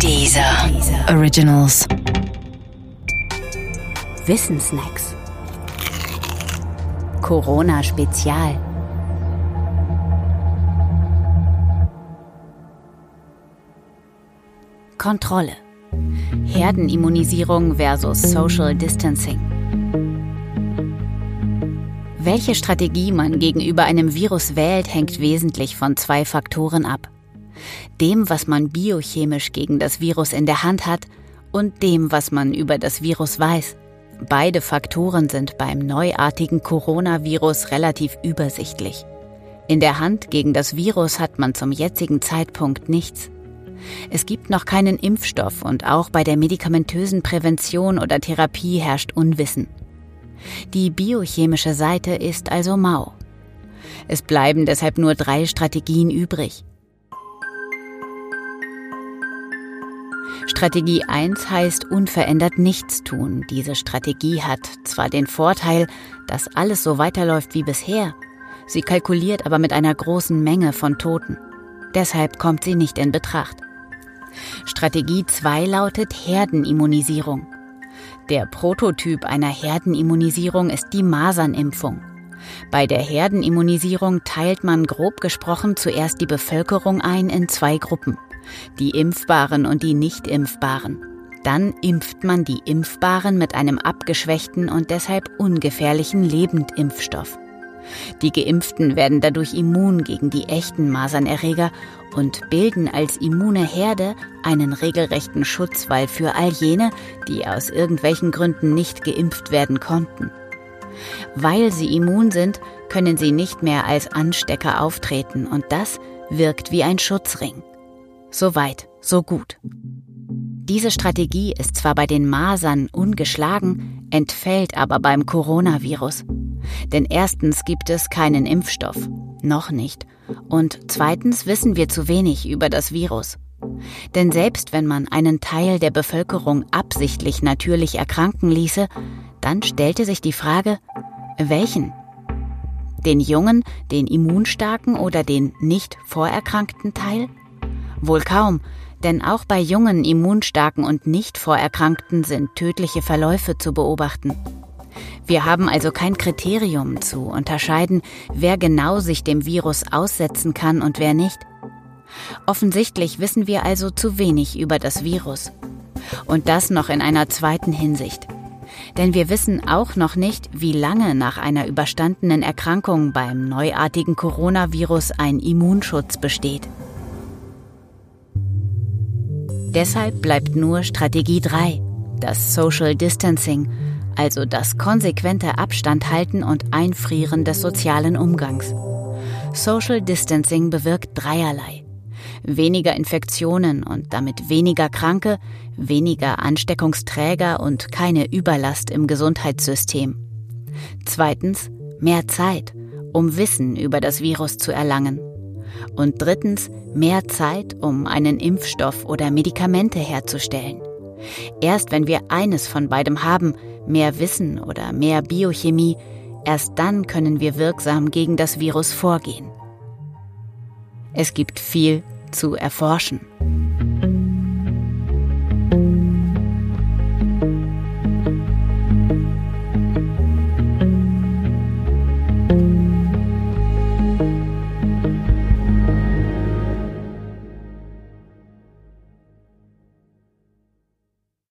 Dieser Originals. Wissensnacks. Corona Spezial. Kontrolle. Herdenimmunisierung versus Social Distancing. Welche Strategie man gegenüber einem Virus wählt, hängt wesentlich von zwei Faktoren ab. Dem, was man biochemisch gegen das Virus in der Hand hat und dem, was man über das Virus weiß. Beide Faktoren sind beim neuartigen Coronavirus relativ übersichtlich. In der Hand gegen das Virus hat man zum jetzigen Zeitpunkt nichts. Es gibt noch keinen Impfstoff und auch bei der medikamentösen Prävention oder Therapie herrscht Unwissen. Die biochemische Seite ist also mau. Es bleiben deshalb nur drei Strategien übrig. Strategie 1 heißt unverändert nichts tun. Diese Strategie hat zwar den Vorteil, dass alles so weiterläuft wie bisher, sie kalkuliert aber mit einer großen Menge von Toten. Deshalb kommt sie nicht in Betracht. Strategie 2 lautet Herdenimmunisierung. Der Prototyp einer Herdenimmunisierung ist die Masernimpfung. Bei der Herdenimmunisierung teilt man grob gesprochen zuerst die Bevölkerung ein in zwei Gruppen, die Impfbaren und die Nicht-Impfbaren. Dann impft man die Impfbaren mit einem abgeschwächten und deshalb ungefährlichen Lebendimpfstoff. Die Geimpften werden dadurch immun gegen die echten Masernerreger und bilden als immune Herde einen regelrechten Schutzwall für all jene, die aus irgendwelchen Gründen nicht geimpft werden konnten. Weil sie immun sind, können sie nicht mehr als Anstecker auftreten und das wirkt wie ein Schutzring. So weit, so gut. Diese Strategie ist zwar bei den Masern ungeschlagen, entfällt aber beim Coronavirus. Denn erstens gibt es keinen Impfstoff, noch nicht, und zweitens wissen wir zu wenig über das Virus. Denn selbst wenn man einen Teil der Bevölkerung absichtlich natürlich erkranken ließe, dann stellte sich die Frage, welchen? Den jungen, den immunstarken oder den nicht vorerkrankten Teil? Wohl kaum, denn auch bei jungen, immunstarken und nicht Vorerkrankten sind tödliche Verläufe zu beobachten. Wir haben also kein Kriterium zu unterscheiden, wer genau sich dem Virus aussetzen kann und wer nicht. Offensichtlich wissen wir also zu wenig über das Virus. Und das noch in einer zweiten Hinsicht. Denn wir wissen auch noch nicht, wie lange nach einer überstandenen Erkrankung beim neuartigen Coronavirus ein Immunschutz besteht. Deshalb bleibt nur Strategie 3, das Social Distancing, also das konsequente Abstand halten und Einfrieren des sozialen Umgangs. Social Distancing bewirkt dreierlei. Weniger Infektionen und damit weniger Kranke, weniger Ansteckungsträger und keine Überlast im Gesundheitssystem. Zweitens, mehr Zeit, um Wissen über das Virus zu erlangen und drittens mehr Zeit, um einen Impfstoff oder Medikamente herzustellen. Erst wenn wir eines von beidem haben, mehr Wissen oder mehr Biochemie, erst dann können wir wirksam gegen das Virus vorgehen. Es gibt viel zu erforschen.